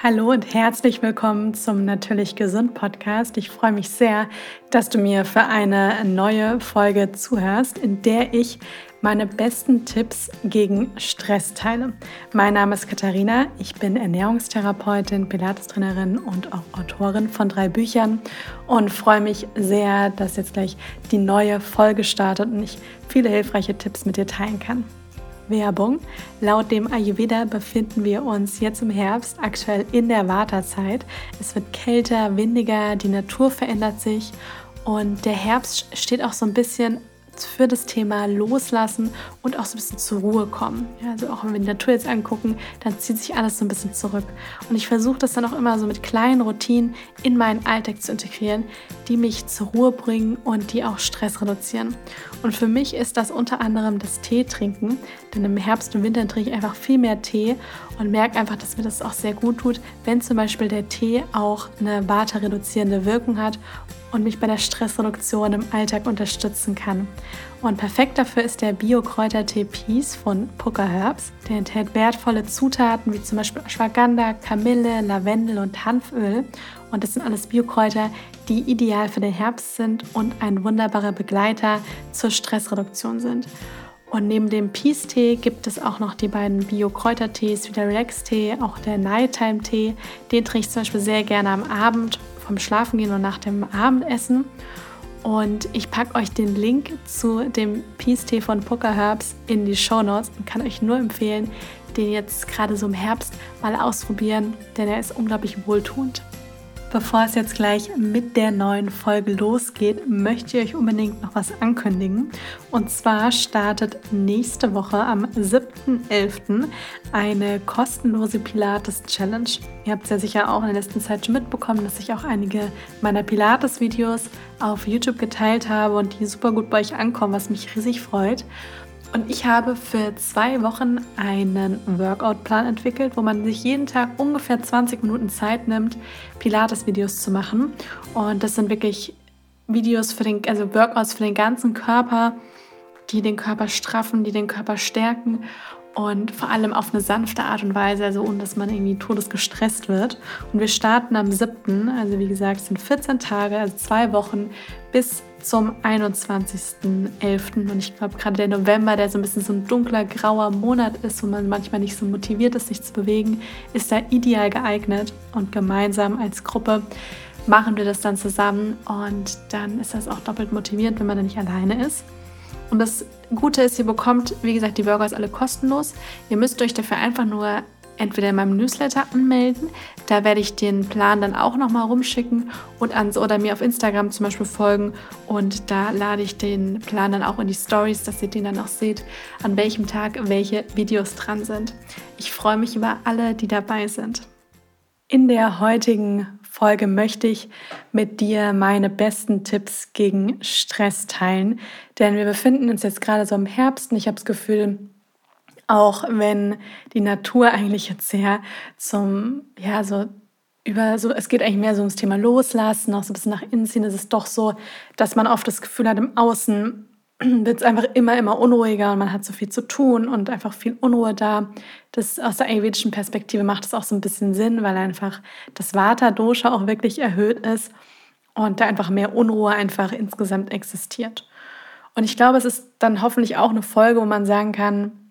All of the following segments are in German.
Hallo und herzlich willkommen zum Natürlich Gesund Podcast. Ich freue mich sehr, dass du mir für eine neue Folge zuhörst, in der ich meine besten Tipps gegen Stress teile. Mein Name ist Katharina, ich bin Ernährungstherapeutin, Pilates-Trainerin und auch Autorin von drei Büchern und freue mich sehr, dass jetzt gleich die neue Folge startet und ich viele hilfreiche Tipps mit dir teilen kann. Werbung. Laut dem Ayurveda befinden wir uns jetzt im Herbst aktuell in der Wartezeit. Es wird kälter, windiger, die Natur verändert sich und der Herbst steht auch so ein bisschen für das Thema Loslassen und auch so ein bisschen zur Ruhe kommen. Ja, also auch wenn wir die Natur jetzt angucken, dann zieht sich alles so ein bisschen zurück. Und ich versuche das dann auch immer so mit kleinen Routinen in meinen Alltag zu integrieren, die mich zur Ruhe bringen und die auch Stress reduzieren. Und für mich ist das unter anderem das Tee trinken, denn im Herbst und Winter trinke ich einfach viel mehr Tee und merke einfach, dass mir das auch sehr gut tut, wenn zum Beispiel der Tee auch eine Vata-reduzierende Wirkung hat und mich bei der Stressreduktion im Alltag unterstützen kann. Und perfekt dafür ist der Bio-Kräutertee Peace von Puka Herbs. Der enthält wertvolle Zutaten wie zum Beispiel Ashwagandha, Kamille, Lavendel und Hanföl. Und das sind alles Biokräuter, die ideal für den Herbst sind und ein wunderbarer Begleiter zur Stressreduktion sind. Und neben dem Peace-Tee gibt es auch noch die beiden Bio-Kräutertees, wie der Relax-Tee, auch der Nighttime-Tee. Den trinke ich zum Beispiel sehr gerne am Abend vom Schlafengehen und nach dem Abendessen. Und ich packe euch den Link zu dem Peace-Tee von Poker Herbs in die Show Notes und kann euch nur empfehlen, den jetzt gerade so im Herbst mal ausprobieren, denn er ist unglaublich wohltuend. Bevor es jetzt gleich mit der neuen Folge losgeht, möchte ich euch unbedingt noch was ankündigen. Und zwar startet nächste Woche am 7.11. eine kostenlose Pilates Challenge. Ihr habt es ja sicher auch in der letzten Zeit schon mitbekommen, dass ich auch einige meiner Pilates-Videos auf YouTube geteilt habe und die super gut bei euch ankommen, was mich riesig freut. Und ich habe für zwei Wochen einen Workout-Plan entwickelt, wo man sich jeden Tag ungefähr 20 Minuten Zeit nimmt, Pilates-Videos zu machen. Und das sind wirklich Videos für den, also Workouts für den ganzen Körper, die den Körper straffen, die den Körper stärken und vor allem auf eine sanfte Art und Weise, also ohne dass man irgendwie todesgestresst wird. Und wir starten am 7., also wie gesagt, es sind 14 Tage, also zwei Wochen bis zum 21.11. Und ich glaube, gerade der November, der so ein bisschen so ein dunkler, grauer Monat ist, wo man manchmal nicht so motiviert ist, sich zu bewegen, ist da ideal geeignet. Und gemeinsam als Gruppe machen wir das dann zusammen und dann ist das auch doppelt motivierend, wenn man da nicht alleine ist. Und das Gute ist, ihr bekommt, wie gesagt, die Burgers alle kostenlos. Ihr müsst euch dafür einfach nur entweder in meinem Newsletter anmelden, da werde ich den Plan dann auch nochmal rumschicken und ans oder mir auf Instagram zum Beispiel folgen und da lade ich den Plan dann auch in die Stories, dass ihr den dann auch seht, an welchem Tag welche Videos dran sind. Ich freue mich über alle, die dabei sind. In der heutigen Folge möchte ich mit dir meine besten Tipps gegen Stress teilen, denn wir befinden uns jetzt gerade so im Herbst und ich habe das Gefühl, auch wenn die Natur eigentlich jetzt sehr zum, ja, so über so, es geht eigentlich mehr so ums Thema Loslassen, auch so ein bisschen nach innen ziehen, ist es doch so, dass man oft das Gefühl hat, im Außen wird es einfach immer, immer unruhiger und man hat so viel zu tun und einfach viel Unruhe da. Das aus der ayurvedischen Perspektive macht es auch so ein bisschen Sinn, weil einfach das Vata-Dosha auch wirklich erhöht ist und da einfach mehr Unruhe einfach insgesamt existiert. Und ich glaube, es ist dann hoffentlich auch eine Folge, wo man sagen kann,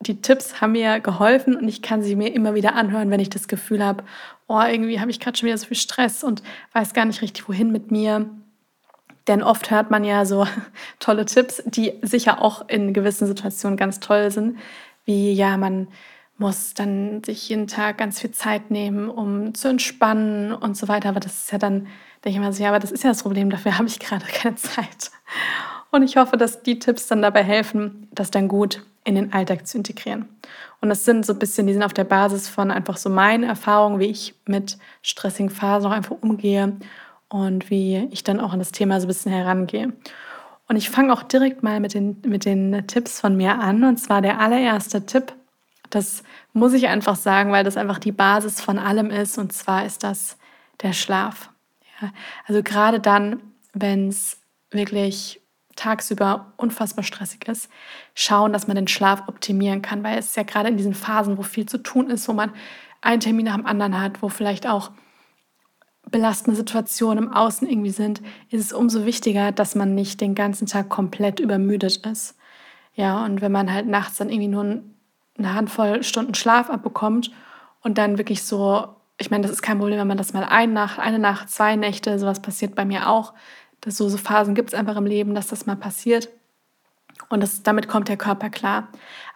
die Tipps haben mir geholfen und ich kann sie mir immer wieder anhören, wenn ich das Gefühl habe, oh, irgendwie habe ich gerade schon wieder so viel Stress und weiß gar nicht richtig, wohin mit mir. Denn oft hört man ja so tolle Tipps, die sicher auch in gewissen Situationen ganz toll sind, wie ja, man muss dann sich jeden Tag ganz viel Zeit nehmen, um zu entspannen und so weiter. Aber das ist ja dann, denke ich mal so, ja, aber das ist ja das Problem, dafür habe ich gerade keine Zeit. Und ich hoffe, dass die Tipps dann dabei helfen, das dann gut in den Alltag zu integrieren. Und das sind so ein bisschen, die sind auf der Basis von einfach so meinen Erfahrungen, wie ich mit stressigen Phasen auch einfach umgehe und wie ich dann auch an das Thema so ein bisschen herangehe. Und ich fange auch direkt mal mit den, mit den Tipps von mir an. Und zwar der allererste Tipp, das muss ich einfach sagen, weil das einfach die Basis von allem ist. Und zwar ist das der Schlaf. Ja, also gerade dann, wenn es wirklich tagsüber unfassbar stressig ist, schauen, dass man den Schlaf optimieren kann, weil es ja gerade in diesen Phasen, wo viel zu tun ist, wo man einen Termin nach dem anderen hat, wo vielleicht auch belastende Situationen im Außen irgendwie sind, ist es umso wichtiger, dass man nicht den ganzen Tag komplett übermüdet ist. Ja, und wenn man halt nachts dann irgendwie nur eine Handvoll Stunden Schlaf abbekommt und dann wirklich so, ich meine, das ist kein Problem, wenn man das mal eine Nacht, eine Nacht, zwei Nächte, sowas passiert bei mir auch. Das so, so Phasen gibt es einfach im Leben, dass das mal passiert. Und das, damit kommt der Körper klar.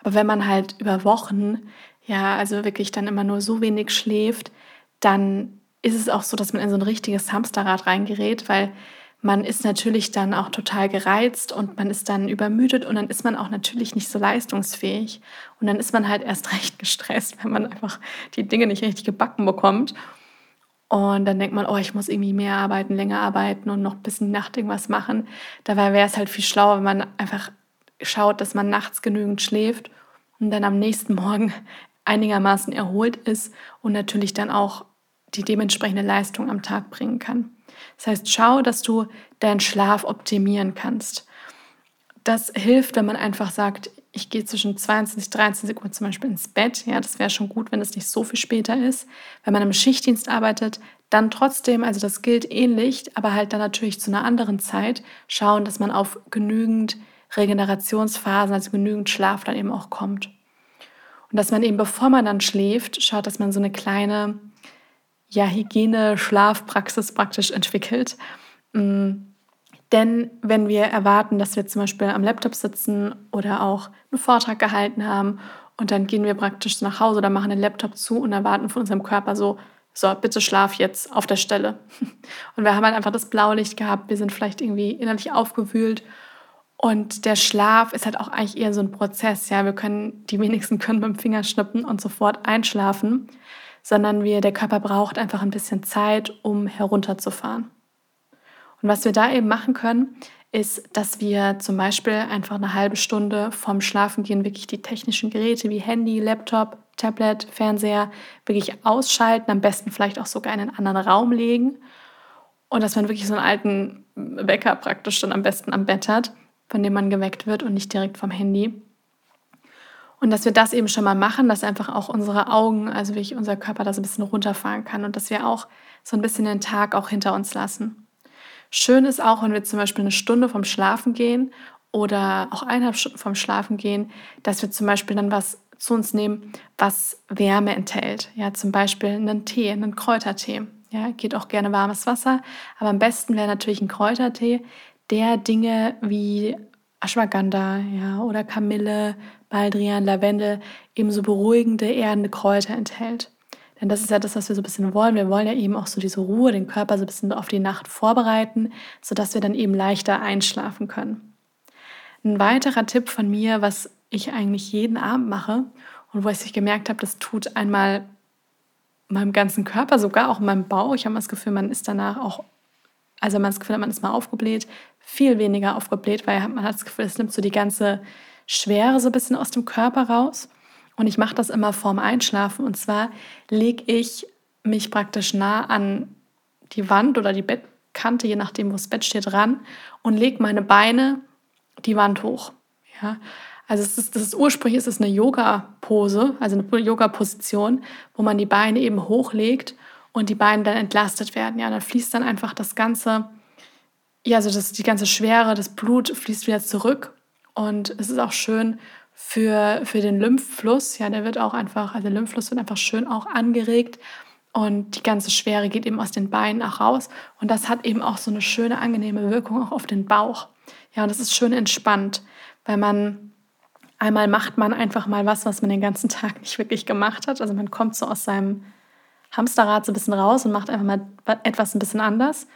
Aber wenn man halt über Wochen, ja, also wirklich dann immer nur so wenig schläft, dann ist es auch so, dass man in so ein richtiges Hamsterrad reingerät, weil man ist natürlich dann auch total gereizt und man ist dann übermüdet und dann ist man auch natürlich nicht so leistungsfähig. Und dann ist man halt erst recht gestresst, wenn man einfach die Dinge nicht richtig gebacken bekommt. Und dann denkt man, oh, ich muss irgendwie mehr arbeiten, länger arbeiten und noch bis in Nacht irgendwas machen. Dabei wäre es halt viel schlauer, wenn man einfach schaut, dass man nachts genügend schläft und dann am nächsten Morgen einigermaßen erholt ist und natürlich dann auch die dementsprechende Leistung am Tag bringen kann. Das heißt, schau, dass du deinen Schlaf optimieren kannst. Das hilft, wenn man einfach sagt, ich gehe zwischen 22 und 23 Uhr zum Beispiel ins Bett. Ja, das wäre schon gut, wenn es nicht so viel später ist. Wenn man im Schichtdienst arbeitet, dann trotzdem, also das gilt ähnlich, aber halt dann natürlich zu einer anderen Zeit, schauen, dass man auf genügend Regenerationsphasen, also genügend Schlaf dann eben auch kommt. Und dass man eben, bevor man dann schläft, schaut, dass man so eine kleine ja, Hygiene-Schlafpraxis praktisch entwickelt. Mm, denn wenn wir erwarten, dass wir zum Beispiel am Laptop sitzen oder auch einen Vortrag gehalten haben und dann gehen wir praktisch nach Hause oder machen den Laptop zu und erwarten von unserem Körper so, so, bitte schlaf jetzt auf der Stelle. Und wir haben halt einfach das Blaulicht gehabt, wir sind vielleicht irgendwie innerlich aufgewühlt und der Schlaf ist halt auch eigentlich eher so ein Prozess. Ja, wir können, die wenigsten können beim Finger schnippen und sofort einschlafen sondern wir, der Körper braucht einfach ein bisschen Zeit, um herunterzufahren. Und was wir da eben machen können, ist, dass wir zum Beispiel einfach eine halbe Stunde vorm Schlafengehen wirklich die technischen Geräte wie Handy, Laptop, Tablet, Fernseher wirklich ausschalten, am besten vielleicht auch sogar in einen anderen Raum legen und dass man wirklich so einen alten Wecker praktisch dann am besten am Bett hat, von dem man geweckt wird und nicht direkt vom Handy. Und dass wir das eben schon mal machen, dass einfach auch unsere Augen, also wie unser Körper das ein bisschen runterfahren kann und dass wir auch so ein bisschen den Tag auch hinter uns lassen. Schön ist auch, wenn wir zum Beispiel eine Stunde vom Schlafen gehen oder auch eineinhalb Stunden vom Schlafen gehen, dass wir zum Beispiel dann was zu uns nehmen, was Wärme enthält. Ja, zum Beispiel einen Tee, einen Kräutertee. Ja, geht auch gerne warmes Wasser, aber am besten wäre natürlich ein Kräutertee, der Dinge wie Ashwagandha ja, oder Kamille, Baldrian, Lavendel eben so beruhigende, erdende Kräuter enthält. Denn das ist ja das, was wir so ein bisschen wollen. Wir wollen ja eben auch so diese Ruhe, den Körper so ein bisschen auf die Nacht vorbereiten, sodass wir dann eben leichter einschlafen können. Ein weiterer Tipp von mir, was ich eigentlich jeden Abend mache und wo ich gemerkt habe, das tut einmal meinem ganzen Körper, sogar auch meinem Bauch. Ich habe das Gefühl, man ist danach auch, also man das Gefühl hat, man ist mal aufgebläht, viel weniger aufgebläht, weil man hat das Gefühl, es nimmt so die ganze Schwere so ein bisschen aus dem Körper raus. Und ich mache das immer vorm Einschlafen. Und zwar lege ich mich praktisch nah an die Wand oder die Bettkante, je nachdem, wo das Bett steht, ran und lege meine Beine die Wand hoch. Ja? Also es ist, das ist ursprünglich ist es eine Yoga-Pose, also eine Yoga-Position, wo man die Beine eben hochlegt und die Beine dann entlastet werden. Ja, dann fließt dann einfach das ganze, ja, also das, die ganze Schwere, das Blut fließt wieder zurück und es ist auch schön für, für den Lymphfluss. Ja, der wird auch einfach, also der Lymphfluss wird einfach schön auch angeregt. Und die ganze Schwere geht eben aus den Beinen auch raus. Und das hat eben auch so eine schöne, angenehme Wirkung auch auf den Bauch. Ja, und das ist schön entspannt, weil man einmal macht man einfach mal was, was man den ganzen Tag nicht wirklich gemacht hat. Also man kommt so aus seinem Hamsterrad so ein bisschen raus und macht einfach mal etwas ein bisschen anders.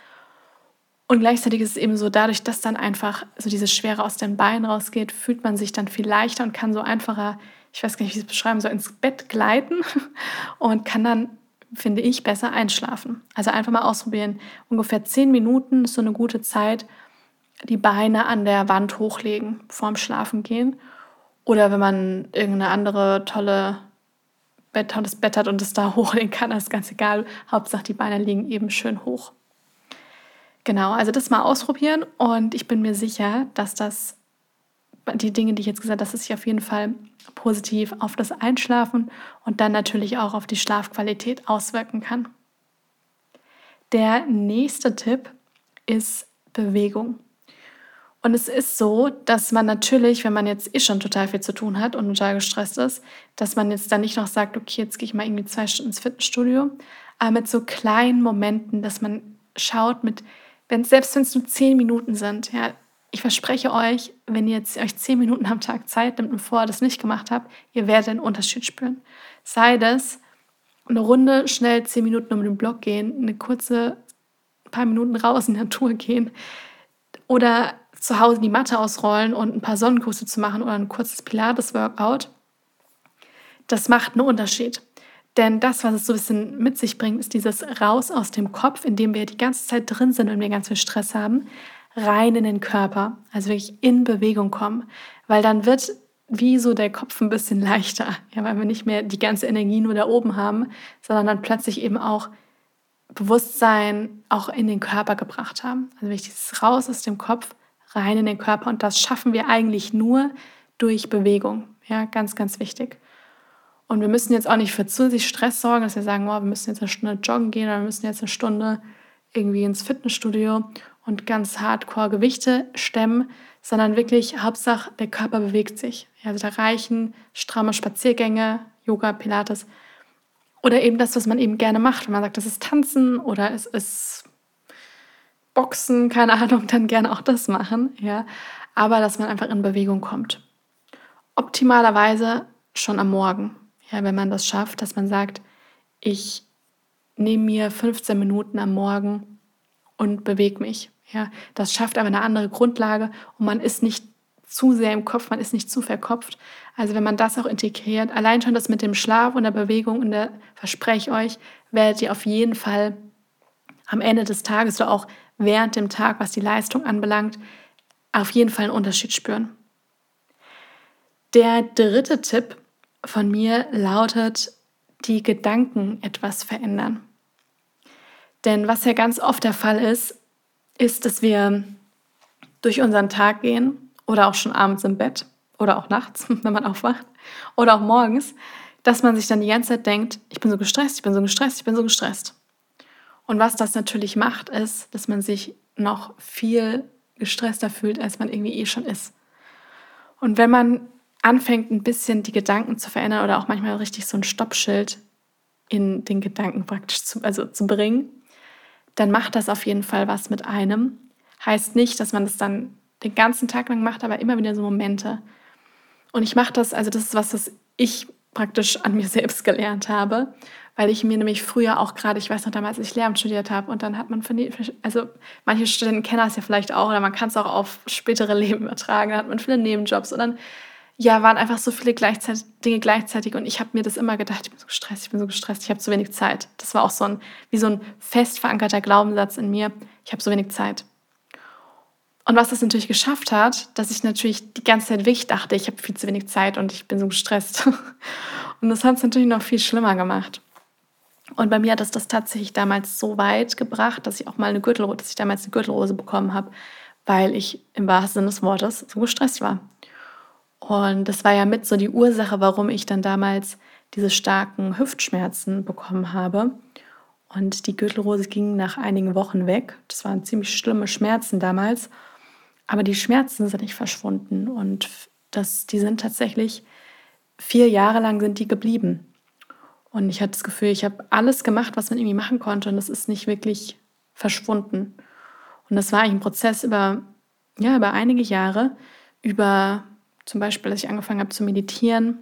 Und gleichzeitig ist es eben so, dadurch, dass dann einfach so diese Schwere aus den Beinen rausgeht, fühlt man sich dann viel leichter und kann so einfacher, ich weiß gar nicht, wie ich es beschreiben soll, ins Bett gleiten und kann dann, finde ich, besser einschlafen. Also einfach mal ausprobieren. Ungefähr zehn Minuten ist so eine gute Zeit, die Beine an der Wand hochlegen vorm Schlafen gehen. Oder wenn man irgendeine andere tolle Bett, tolles Bett hat und es da hochlegen kann, ist ganz egal. Hauptsache die Beine liegen eben schön hoch. Genau, also das mal ausprobieren und ich bin mir sicher, dass das die Dinge, die ich jetzt gesagt habe, dass es sich auf jeden Fall positiv auf das Einschlafen und dann natürlich auch auf die Schlafqualität auswirken kann. Der nächste Tipp ist Bewegung. Und es ist so, dass man natürlich, wenn man jetzt eh schon total viel zu tun hat und total gestresst ist, dass man jetzt dann nicht noch sagt, okay, jetzt gehe ich mal irgendwie zwei Stunden ins Fitnessstudio, aber mit so kleinen Momenten, dass man schaut, mit, wenn, selbst wenn es nur zehn Minuten sind, ja, ich verspreche euch, wenn ihr jetzt euch zehn Minuten am Tag Zeit nimmt und vorher das nicht gemacht habt, ihr werdet einen Unterschied spüren. Sei das eine Runde schnell zehn Minuten um den Block gehen, eine kurze paar Minuten raus in die Natur gehen oder zu Hause die Matte ausrollen und ein paar Sonnenkurse zu machen oder ein kurzes Pilates-Workout. Das macht einen Unterschied. Denn das, was es so ein bisschen mit sich bringt, ist dieses Raus aus dem Kopf, in dem wir die ganze Zeit drin sind und wir ganz viel Stress haben, rein in den Körper, also wirklich in Bewegung kommen, weil dann wird wie so der Kopf ein bisschen leichter, ja, weil wir nicht mehr die ganze Energie nur da oben haben, sondern dann plötzlich eben auch Bewusstsein auch in den Körper gebracht haben. Also wirklich dieses raus aus dem Kopf, rein in den Körper und das schaffen wir eigentlich nur durch Bewegung. Ja, ganz, ganz wichtig. Und wir müssen jetzt auch nicht für zusätzlich Stress sorgen, dass wir sagen, oh, wir müssen jetzt eine Stunde joggen gehen oder wir müssen jetzt eine Stunde irgendwie ins Fitnessstudio und ganz hardcore Gewichte stemmen, sondern wirklich Hauptsache der Körper bewegt sich. Also da reichen stramme Spaziergänge, Yoga, Pilates oder eben das, was man eben gerne macht. Wenn man sagt, das ist Tanzen oder es ist Boxen, keine Ahnung, dann gerne auch das machen. Ja. Aber dass man einfach in Bewegung kommt. Optimalerweise schon am Morgen, ja, wenn man das schafft, dass man sagt, ich nehme mir 15 Minuten am Morgen und bewege mich. Ja, das schafft aber eine andere Grundlage und man ist nicht zu sehr im Kopf, man ist nicht zu verkopft. Also wenn man das auch integriert, allein schon das mit dem Schlaf und der Bewegung, und da verspreche euch, werdet ihr auf jeden Fall am Ende des Tages oder auch während dem Tag, was die Leistung anbelangt, auf jeden Fall einen Unterschied spüren. Der dritte Tipp von mir lautet, die Gedanken etwas verändern. Denn was ja ganz oft der Fall ist, ist, dass wir durch unseren Tag gehen oder auch schon abends im Bett oder auch nachts, wenn man aufwacht oder auch morgens, dass man sich dann die ganze Zeit denkt, ich bin so gestresst, ich bin so gestresst, ich bin so gestresst. Und was das natürlich macht, ist, dass man sich noch viel gestresster fühlt, als man irgendwie eh schon ist. Und wenn man anfängt, ein bisschen die Gedanken zu verändern oder auch manchmal richtig so ein Stoppschild in den Gedanken praktisch zu, also zu bringen, dann macht das auf jeden Fall was mit einem. Heißt nicht, dass man das dann den ganzen Tag lang macht, aber immer wieder so Momente. Und ich mache das, also das ist was, das ich praktisch an mir selbst gelernt habe, weil ich mir nämlich früher auch gerade, ich weiß noch damals, als ich Lehramt studiert habe und dann hat man, also manche Studenten kennen das ja vielleicht auch oder man kann es auch auf spätere Leben übertragen, dann hat man viele Nebenjobs und dann ja, waren einfach so viele gleichzeitig, Dinge gleichzeitig und ich habe mir das immer gedacht, ich bin so gestresst, ich bin so gestresst, ich habe zu wenig Zeit. Das war auch so ein, wie so ein fest verankerter Glaubenssatz in mir, ich habe so wenig Zeit. Und was das natürlich geschafft hat, dass ich natürlich die ganze Zeit wirklich dachte, ich habe viel zu wenig Zeit und ich bin so gestresst. Und das hat es natürlich noch viel schlimmer gemacht. Und bei mir hat es das tatsächlich damals so weit gebracht, dass ich auch mal eine Gürtelrose, dass ich damals eine Gürtelrose bekommen habe, weil ich im wahrsten Sinne des Wortes so gestresst war. Und das war ja mit so die Ursache, warum ich dann damals diese starken Hüftschmerzen bekommen habe. Und die Gürtelrose ging nach einigen Wochen weg. Das waren ziemlich schlimme Schmerzen damals. Aber die Schmerzen sind nicht verschwunden. Und das, die sind tatsächlich vier Jahre lang sind die geblieben. Und ich hatte das Gefühl, ich habe alles gemacht, was man irgendwie machen konnte. Und das ist nicht wirklich verschwunden. Und das war eigentlich ein Prozess über, ja, über einige Jahre, über zum Beispiel, dass ich angefangen habe zu meditieren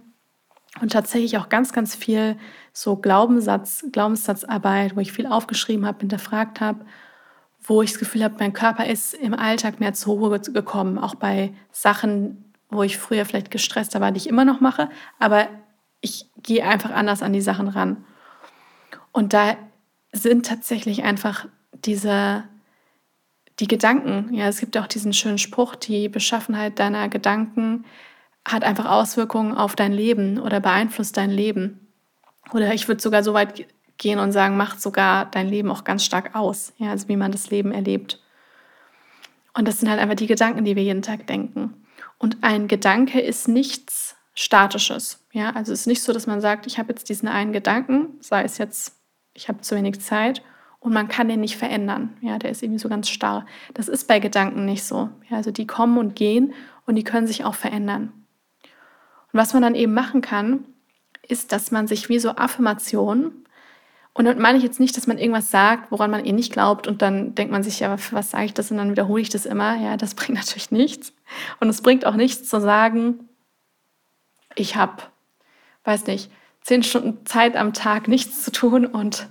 und tatsächlich auch ganz, ganz viel so Glaubenssatz, Glaubenssatzarbeit, wo ich viel aufgeschrieben habe, hinterfragt habe, wo ich das Gefühl habe, mein Körper ist im Alltag mehr zur Ruhe gekommen, auch bei Sachen, wo ich früher vielleicht gestresster war, die ich immer noch mache, aber ich gehe einfach anders an die Sachen ran. Und da sind tatsächlich einfach diese die Gedanken, ja, es gibt auch diesen schönen Spruch, die Beschaffenheit deiner Gedanken hat einfach Auswirkungen auf dein Leben oder beeinflusst dein Leben. Oder ich würde sogar so weit gehen und sagen, macht sogar dein Leben auch ganz stark aus, ja, also wie man das Leben erlebt. Und das sind halt einfach die Gedanken, die wir jeden Tag denken. Und ein Gedanke ist nichts Statisches. Ja, also es ist nicht so, dass man sagt, ich habe jetzt diesen einen Gedanken, sei es jetzt, ich habe zu wenig Zeit und man kann den nicht verändern. Ja, der ist irgendwie so ganz starr. Das ist bei Gedanken nicht so. Ja, also die kommen und gehen und die können sich auch verändern. Und was man dann eben machen kann, ist, dass man sich wie so Affirmationen und dann meine ich jetzt nicht, dass man irgendwas sagt, woran man eh nicht glaubt und dann denkt man sich, ja, für was sage ich das und dann wiederhole ich das immer. Ja, das bringt natürlich nichts. Und es bringt auch nichts zu sagen, ich habe, weiß nicht, zehn Stunden Zeit am Tag nichts zu tun und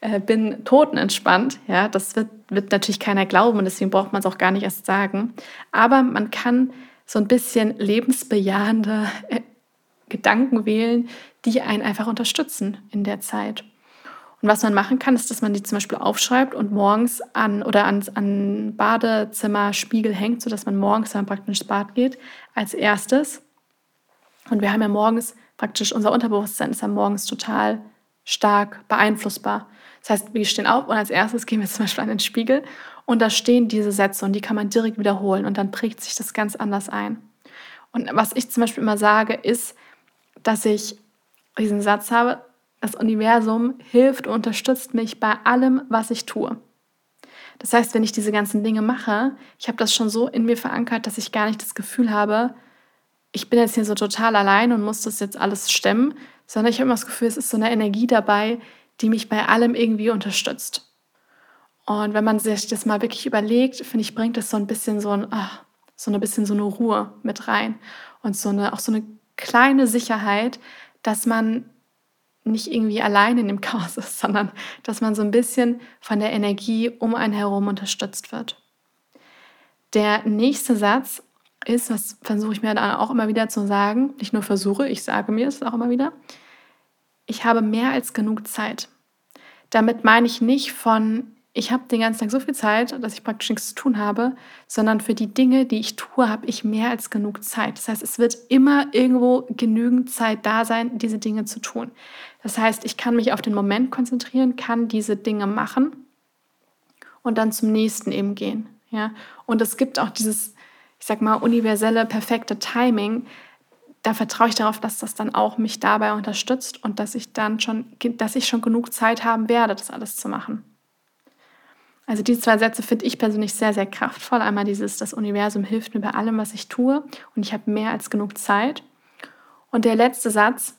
äh, bin totenentspannt. Ja, das wird, wird natürlich keiner glauben und deswegen braucht man es auch gar nicht erst sagen. Aber man kann so ein bisschen lebensbejahende äh, Gedanken wählen, die einen einfach unterstützen in der Zeit. Und was man machen kann, ist, dass man die zum Beispiel aufschreibt und morgens an oder ans an Badezimmerspiegel hängt, sodass man morgens dann praktisch ins Bad geht als erstes. Und wir haben ja morgens praktisch, unser Unterbewusstsein ist ja morgens total stark beeinflussbar. Das heißt, wir stehen auf und als erstes gehen wir zum Beispiel an den Spiegel und da stehen diese Sätze und die kann man direkt wiederholen und dann prägt sich das ganz anders ein. Und was ich zum Beispiel immer sage, ist, dass ich diesen Satz habe, das Universum hilft und unterstützt mich bei allem, was ich tue. Das heißt, wenn ich diese ganzen Dinge mache, ich habe das schon so in mir verankert, dass ich gar nicht das Gefühl habe, ich bin jetzt hier so total allein und muss das jetzt alles stemmen, sondern ich habe immer das Gefühl, es ist so eine Energie dabei, die mich bei allem irgendwie unterstützt. Und wenn man sich das mal wirklich überlegt, finde ich, bringt das so ein bisschen so ein, ach, so ein bisschen so eine Ruhe mit rein und so eine, auch so eine kleine Sicherheit, dass man nicht irgendwie allein in dem Chaos ist, sondern dass man so ein bisschen von der Energie um einen herum unterstützt wird. Der nächste Satz ist, was versuche ich mir dann auch immer wieder zu sagen, nicht nur versuche, ich sage mir es auch immer wieder, ich habe mehr als genug Zeit. Damit meine ich nicht von, ich habe den ganzen Tag so viel Zeit, dass ich praktisch nichts zu tun habe, sondern für die Dinge, die ich tue, habe ich mehr als genug Zeit. Das heißt, es wird immer irgendwo genügend Zeit da sein, diese Dinge zu tun. Das heißt, ich kann mich auf den Moment konzentrieren, kann diese Dinge machen und dann zum nächsten eben gehen. Ja? Und es gibt auch dieses, ich sag mal, universelle, perfekte Timing. Da vertraue ich darauf, dass das dann auch mich dabei unterstützt und dass ich dann schon, dass ich schon genug Zeit haben werde, das alles zu machen. Also diese zwei Sätze finde ich persönlich sehr, sehr kraftvoll. Einmal dieses, das Universum hilft mir bei allem, was ich tue und ich habe mehr als genug Zeit. Und der letzte Satz,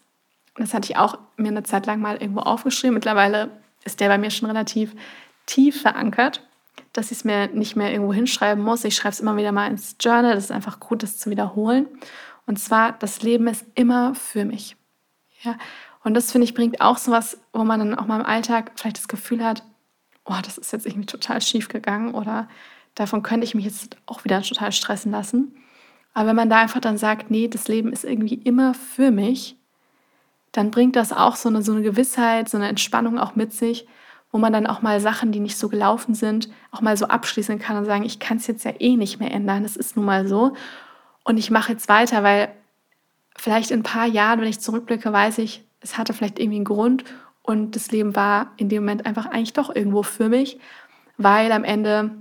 das hatte ich auch mir eine Zeit lang mal irgendwo aufgeschrieben. Mittlerweile ist der bei mir schon relativ tief verankert, dass ich es mir nicht mehr irgendwo hinschreiben muss. Ich schreibe es immer wieder mal ins Journal. Das ist einfach gut, das zu wiederholen. Und zwar, das Leben ist immer für mich. Ja? Und das, finde ich, bringt auch so was, wo man dann auch mal im Alltag vielleicht das Gefühl hat, oh, das ist jetzt irgendwie total schief gegangen oder davon könnte ich mich jetzt auch wieder total stressen lassen. Aber wenn man da einfach dann sagt, nee, das Leben ist irgendwie immer für mich, dann bringt das auch so eine, so eine Gewissheit, so eine Entspannung auch mit sich, wo man dann auch mal Sachen, die nicht so gelaufen sind, auch mal so abschließen kann und sagen, ich kann es jetzt ja eh nicht mehr ändern, das ist nun mal so. Und ich mache jetzt weiter, weil vielleicht in ein paar Jahren, wenn ich zurückblicke, weiß ich, es hatte vielleicht irgendwie einen Grund und das Leben war in dem Moment einfach eigentlich doch irgendwo für mich, weil am Ende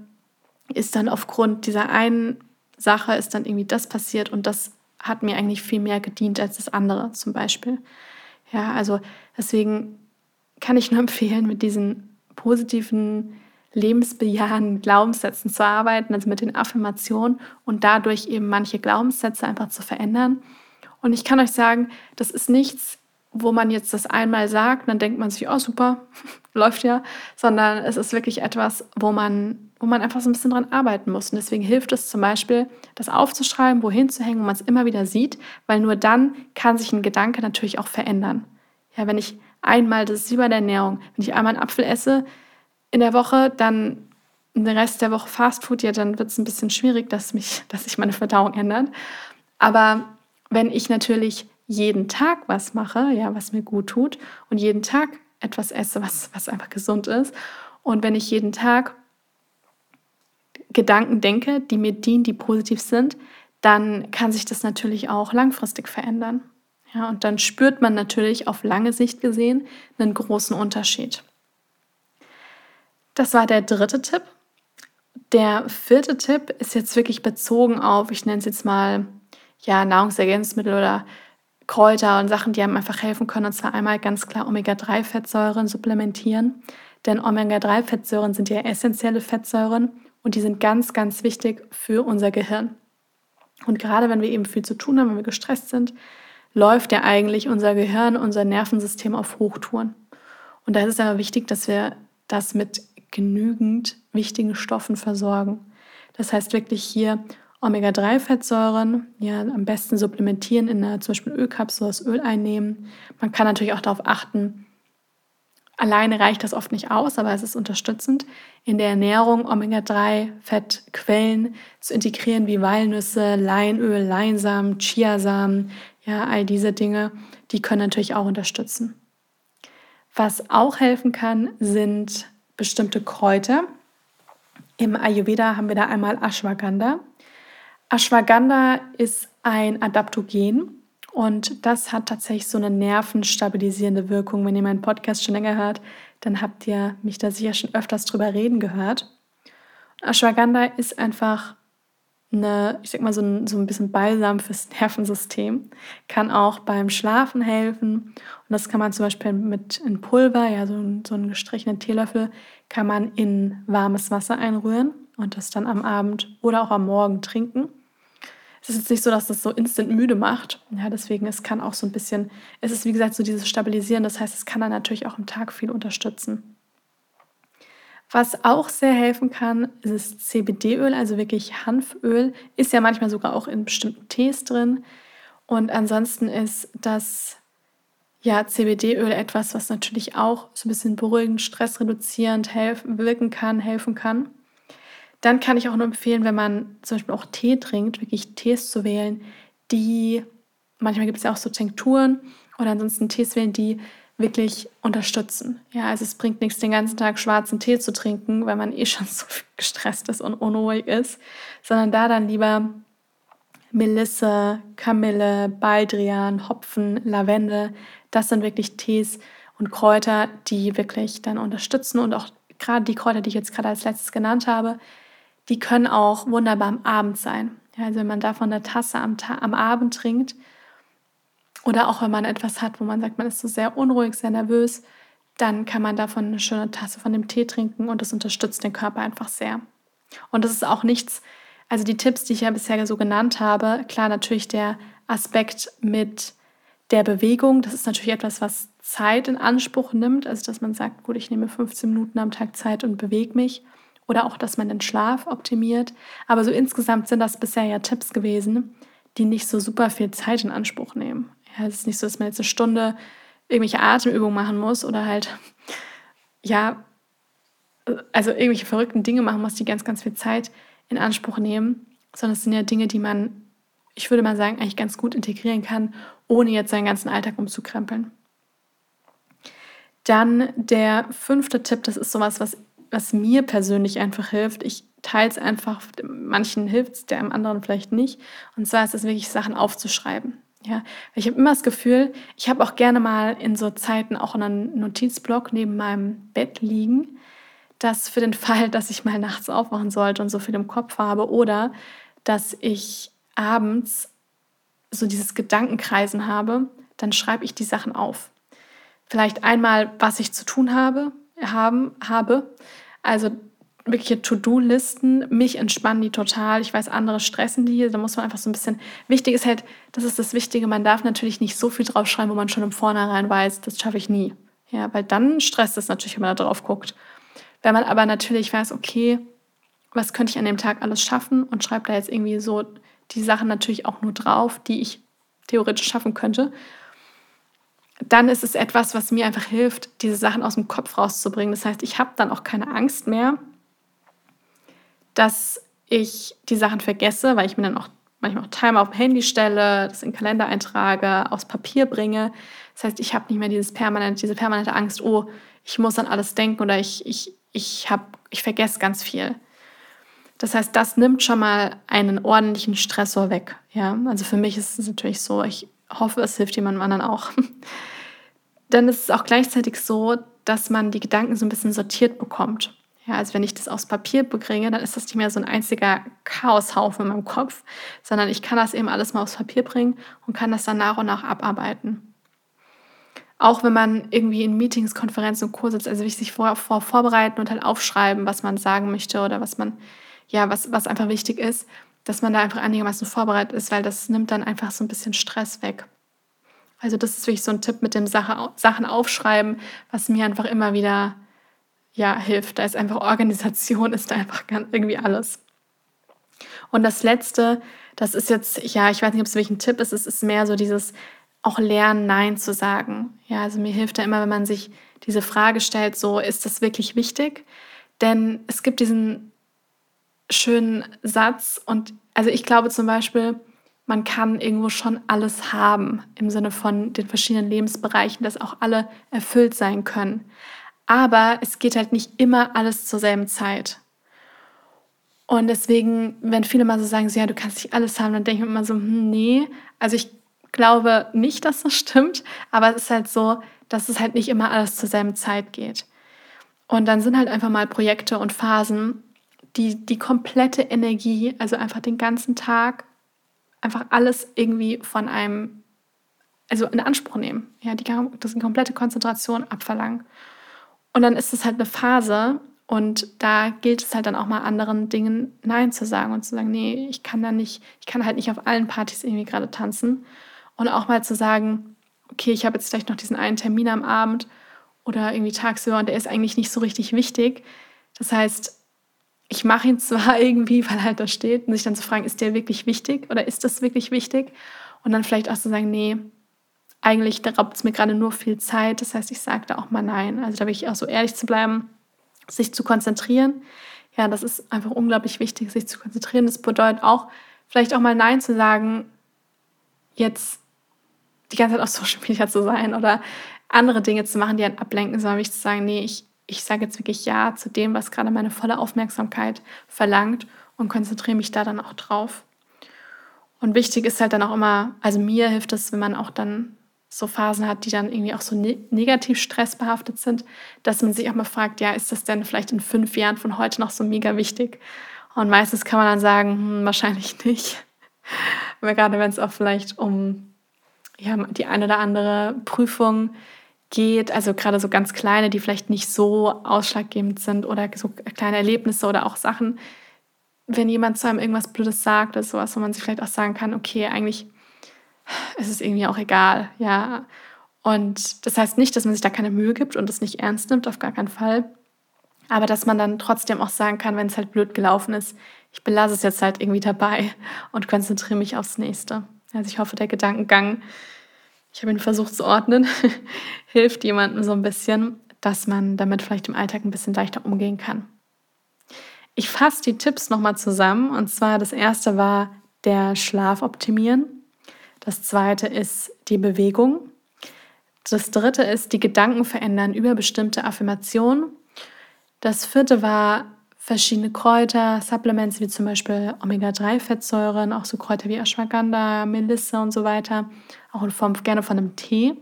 ist dann aufgrund dieser einen Sache ist dann irgendwie das passiert und das hat mir eigentlich viel mehr gedient als das andere zum Beispiel. Ja, also deswegen kann ich nur empfehlen, mit diesen positiven, lebensbejahenden Glaubenssätzen zu arbeiten, also mit den Affirmationen und dadurch eben manche Glaubenssätze einfach zu verändern. Und ich kann euch sagen, das ist nichts, wo man jetzt das einmal sagt, dann denkt man sich, oh super, läuft ja, sondern es ist wirklich etwas, wo man, wo man einfach so ein bisschen dran arbeiten muss. Und deswegen hilft es zum Beispiel, das aufzuschreiben, wohin zu hängen, wo man es immer wieder sieht, weil nur dann kann sich ein Gedanke natürlich auch verändern. Ja, wenn ich einmal, das ist wie bei der Ernährung, wenn ich einmal einen Apfel esse in der Woche, dann den Rest der Woche Fastfood, ja, dann wird es ein bisschen schwierig, dass, mich, dass sich meine Verdauung ändert. Aber wenn ich natürlich jeden Tag was mache, ja, was mir gut tut und jeden Tag etwas esse, was, was einfach gesund ist. Und wenn ich jeden Tag Gedanken denke, die mir dienen, die positiv sind, dann kann sich das natürlich auch langfristig verändern. Ja, und dann spürt man natürlich auf lange Sicht gesehen einen großen Unterschied. Das war der dritte Tipp. Der vierte Tipp ist jetzt wirklich bezogen auf, ich nenne es jetzt mal ja, Nahrungsergänzungsmittel oder Kräuter und Sachen, die einem einfach helfen können. Und zwar einmal ganz klar Omega-3-Fettsäuren supplementieren. Denn Omega-3-Fettsäuren sind ja essentielle Fettsäuren und die sind ganz, ganz wichtig für unser Gehirn. Und gerade wenn wir eben viel zu tun haben, wenn wir gestresst sind, läuft ja eigentlich unser Gehirn, unser Nervensystem auf Hochtouren. Und da ist es aber wichtig, dass wir das mit genügend wichtigen Stoffen versorgen. Das heißt wirklich hier Omega-3-Fettsäuren, ja, am besten supplementieren in einer zum Beispiel Ölkapsel, das Öl einnehmen. Man kann natürlich auch darauf achten, alleine reicht das oft nicht aus, aber es ist unterstützend, in der Ernährung Omega-3-Fettquellen zu integrieren, wie Walnüsse, Leinöl, Leinsamen, Chiasamen, ja, all diese Dinge, die können natürlich auch unterstützen. Was auch helfen kann, sind bestimmte Kräuter. Im Ayurveda haben wir da einmal Ashwagandha. Ashwagandha ist ein Adaptogen und das hat tatsächlich so eine nervenstabilisierende Wirkung. Wenn ihr meinen Podcast schon länger hört, dann habt ihr mich da sicher schon öfters drüber reden gehört. Ashwagandha ist einfach eine, ich sag mal, so ein, so ein bisschen Balsam fürs Nervensystem. Kann auch beim Schlafen helfen. Und das kann man zum Beispiel mit in Pulver, ja, so, so einen gestrichenen Teelöffel, kann man in warmes Wasser einrühren und das dann am Abend oder auch am Morgen trinken. Es ist jetzt nicht so, dass das so instant müde macht. Ja, deswegen, es kann auch so ein bisschen, es ist wie gesagt so dieses Stabilisieren. Das heißt, es kann dann natürlich auch im Tag viel unterstützen. Was auch sehr helfen kann, ist CBD-Öl, also wirklich Hanföl. Ist ja manchmal sogar auch in bestimmten Tees drin. Und ansonsten ist das ja, CBD-Öl etwas, was natürlich auch so ein bisschen beruhigend, stressreduzierend helfen, wirken kann, helfen kann. Dann kann ich auch nur empfehlen, wenn man zum Beispiel auch Tee trinkt, wirklich Tees zu wählen, die, manchmal gibt es ja auch so Tinkturen oder ansonsten Tees wählen, die wirklich unterstützen. Ja, also es bringt nichts, den ganzen Tag schwarzen Tee zu trinken, weil man eh schon so gestresst ist und unruhig ist, sondern da dann lieber Melisse, Kamille, Baldrian, Hopfen, Lavende. Das sind wirklich Tees und Kräuter, die wirklich dann unterstützen und auch gerade die Kräuter, die ich jetzt gerade als letztes genannt habe, die können auch wunderbar am Abend sein. Ja, also wenn man davon eine Tasse am, am Abend trinkt oder auch wenn man etwas hat, wo man sagt, man ist so sehr unruhig, sehr nervös, dann kann man davon eine schöne Tasse von dem Tee trinken und das unterstützt den Körper einfach sehr. Und das ist auch nichts, also die Tipps, die ich ja bisher so genannt habe, klar natürlich der Aspekt mit der Bewegung, das ist natürlich etwas, was Zeit in Anspruch nimmt, also dass man sagt, gut, ich nehme 15 Minuten am Tag Zeit und bewege mich oder auch, dass man den Schlaf optimiert. Aber so insgesamt sind das bisher ja Tipps gewesen, die nicht so super viel Zeit in Anspruch nehmen. Ja, es ist nicht so, dass man jetzt eine Stunde irgendwelche Atemübungen machen muss oder halt, ja, also irgendwelche verrückten Dinge machen muss, die ganz, ganz viel Zeit in Anspruch nehmen, sondern es sind ja Dinge, die man, ich würde mal sagen, eigentlich ganz gut integrieren kann, ohne jetzt seinen ganzen Alltag umzukrempeln. Dann der fünfte Tipp, das ist sowas, was, was mir persönlich einfach hilft. Ich teile es einfach, manchen hilft es, der anderen vielleicht nicht. Und zwar ist es wirklich, Sachen aufzuschreiben. Ja, ich habe immer das Gefühl, ich habe auch gerne mal in so Zeiten auch einen Notizblock neben meinem Bett liegen, dass für den Fall, dass ich mal nachts aufwachen sollte und so viel im Kopf habe oder dass ich abends so dieses Gedankenkreisen habe, dann schreibe ich die Sachen auf. Vielleicht einmal, was ich zu tun habe, haben, habe. Also wirkliche To-Do-Listen, mich entspannen die total. Ich weiß, andere stressen die. Da muss man einfach so ein bisschen. Wichtig ist halt, das ist das Wichtige, man darf natürlich nicht so viel draufschreiben, wo man schon im Vornherein weiß, das schaffe ich nie. Ja, weil dann stresst es natürlich, wenn man da drauf guckt. Wenn man aber natürlich weiß, okay, was könnte ich an dem Tag alles schaffen und schreibt da jetzt irgendwie so die Sachen natürlich auch nur drauf, die ich theoretisch schaffen könnte, dann ist es etwas, was mir einfach hilft, diese Sachen aus dem Kopf rauszubringen. Das heißt, ich habe dann auch keine Angst mehr, dass ich die Sachen vergesse, weil ich mir dann auch manchmal auch Timer auf dem Handy stelle, das in den Kalender eintrage, aufs Papier bringe. Das heißt, ich habe nicht mehr dieses permanent, diese permanente Angst, oh, ich muss an alles denken oder ich, ich, ich, hab, ich vergesse ganz viel. Das heißt, das nimmt schon mal einen ordentlichen Stressor weg. Ja? Also für mich ist es natürlich so, ich hoffe, es hilft jemandem anderen auch. Dann ist es auch gleichzeitig so, dass man die Gedanken so ein bisschen sortiert bekommt. Ja, also wenn ich das aufs Papier bringe, dann ist das nicht mehr so ein einziger Chaoshaufen in meinem Kopf, sondern ich kann das eben alles mal aufs Papier bringen und kann das dann nach und nach abarbeiten. Auch wenn man irgendwie in Meetings, Konferenzen und Kurse sitzt, also sich vor, vor vorbereiten und halt aufschreiben, was man sagen möchte oder was man, ja, was, was einfach wichtig ist, dass man da einfach einigermaßen vorbereitet ist, weil das nimmt dann einfach so ein bisschen Stress weg. Also das ist wirklich so ein Tipp mit dem Sache, Sachen aufschreiben, was mir einfach immer wieder ja, hilft. Da ist einfach Organisation, ist einfach irgendwie alles. Und das Letzte, das ist jetzt, ja, ich weiß nicht, ob es wirklich ein Tipp ist, es ist mehr so dieses auch lernen, Nein zu sagen. Ja, also mir hilft da immer, wenn man sich diese Frage stellt, so, ist das wirklich wichtig? Denn es gibt diesen schönen Satz und also ich glaube zum Beispiel, man kann irgendwo schon alles haben im Sinne von den verschiedenen Lebensbereichen, dass auch alle erfüllt sein können. Aber es geht halt nicht immer alles zur selben Zeit. Und deswegen, wenn viele mal so sagen, so, ja, du kannst nicht alles haben, dann denke ich immer so, hm, nee. Also ich glaube nicht, dass das stimmt, aber es ist halt so, dass es halt nicht immer alles zur selben Zeit geht. Und dann sind halt einfach mal Projekte und Phasen, die die komplette Energie, also einfach den ganzen Tag einfach alles irgendwie von einem, also in Anspruch nehmen. Ja, die, das die komplette Konzentration abverlangen. Und dann ist es halt eine Phase und da gilt es halt dann auch mal anderen Dingen Nein zu sagen und zu sagen, nee, ich kann da nicht, ich kann halt nicht auf allen Partys irgendwie gerade tanzen. Und auch mal zu sagen, okay, ich habe jetzt vielleicht noch diesen einen Termin am Abend oder irgendwie tagsüber und der ist eigentlich nicht so richtig wichtig. Das heißt, ich mache ihn zwar irgendwie, weil halt da steht, und sich dann zu fragen, ist der wirklich wichtig oder ist das wirklich wichtig? Und dann vielleicht auch zu sagen, nee, eigentlich raubt es mir gerade nur viel Zeit. Das heißt, ich sage da auch mal nein. Also da will ich auch so ehrlich zu bleiben, sich zu konzentrieren. Ja, das ist einfach unglaublich wichtig, sich zu konzentrieren. Das bedeutet auch, vielleicht auch mal Nein zu sagen, jetzt die ganze Zeit auf Social Media zu sein oder andere Dinge zu machen, die einen ablenken, sondern mich zu sagen, nee, ich ich sage jetzt wirklich Ja zu dem, was gerade meine volle Aufmerksamkeit verlangt und konzentriere mich da dann auch drauf. Und wichtig ist halt dann auch immer, also mir hilft es, wenn man auch dann so Phasen hat, die dann irgendwie auch so ne negativ stressbehaftet sind, dass man sich auch mal fragt, ja, ist das denn vielleicht in fünf Jahren von heute noch so mega wichtig? Und meistens kann man dann sagen, hm, wahrscheinlich nicht. Weil gerade wenn es auch vielleicht um ja, die eine oder andere Prüfung geht, also gerade so ganz kleine, die vielleicht nicht so ausschlaggebend sind oder so kleine Erlebnisse oder auch Sachen, wenn jemand zu einem irgendwas Blödes sagt oder sowas, wo man sich vielleicht auch sagen kann, okay, eigentlich ist es irgendwie auch egal, ja. Und das heißt nicht, dass man sich da keine Mühe gibt und das nicht ernst nimmt, auf gar keinen Fall. Aber dass man dann trotzdem auch sagen kann, wenn es halt blöd gelaufen ist, ich belasse es jetzt halt irgendwie dabei und konzentriere mich aufs nächste. Also ich hoffe, der Gedankengang ich habe ihn versucht zu ordnen, hilft jemandem so ein bisschen, dass man damit vielleicht im Alltag ein bisschen leichter umgehen kann. Ich fasse die Tipps nochmal zusammen. Und zwar das erste war der Schlaf optimieren. Das zweite ist die Bewegung. Das dritte ist die Gedanken verändern über bestimmte Affirmationen. Das vierte war verschiedene Kräuter, Supplements wie zum Beispiel Omega-3-Fettsäuren, auch so Kräuter wie Ashwagandha, Melisse und so weiter, auch in Form gerne von einem Tee.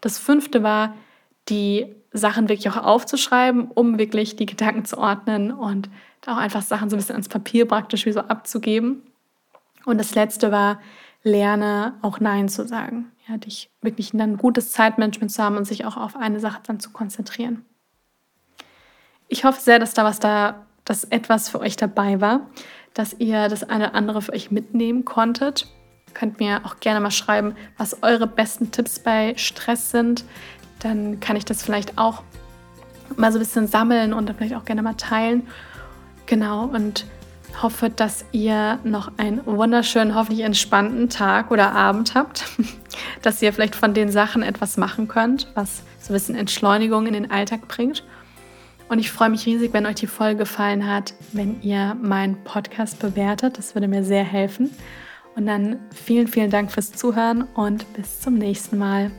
Das fünfte war, die Sachen wirklich auch aufzuschreiben, um wirklich die Gedanken zu ordnen und auch einfach Sachen so ein bisschen ans Papier praktisch wie so abzugeben. Und das letzte war, lerne auch Nein zu sagen. Ja, dich wirklich ein gutes Zeitmanagement zu haben und sich auch auf eine Sache dann zu konzentrieren. Ich hoffe sehr, dass da was da dass etwas für euch dabei war, dass ihr das eine oder andere für euch mitnehmen konntet. Ihr könnt mir auch gerne mal schreiben, was eure besten Tipps bei Stress sind. Dann kann ich das vielleicht auch mal so ein bisschen sammeln und dann vielleicht auch gerne mal teilen. Genau, und hoffe, dass ihr noch einen wunderschönen, hoffentlich entspannten Tag oder Abend habt. dass ihr vielleicht von den Sachen etwas machen könnt, was so ein bisschen Entschleunigung in den Alltag bringt. Und ich freue mich riesig, wenn euch die Folge gefallen hat, wenn ihr meinen Podcast bewertet. Das würde mir sehr helfen. Und dann vielen, vielen Dank fürs Zuhören und bis zum nächsten Mal.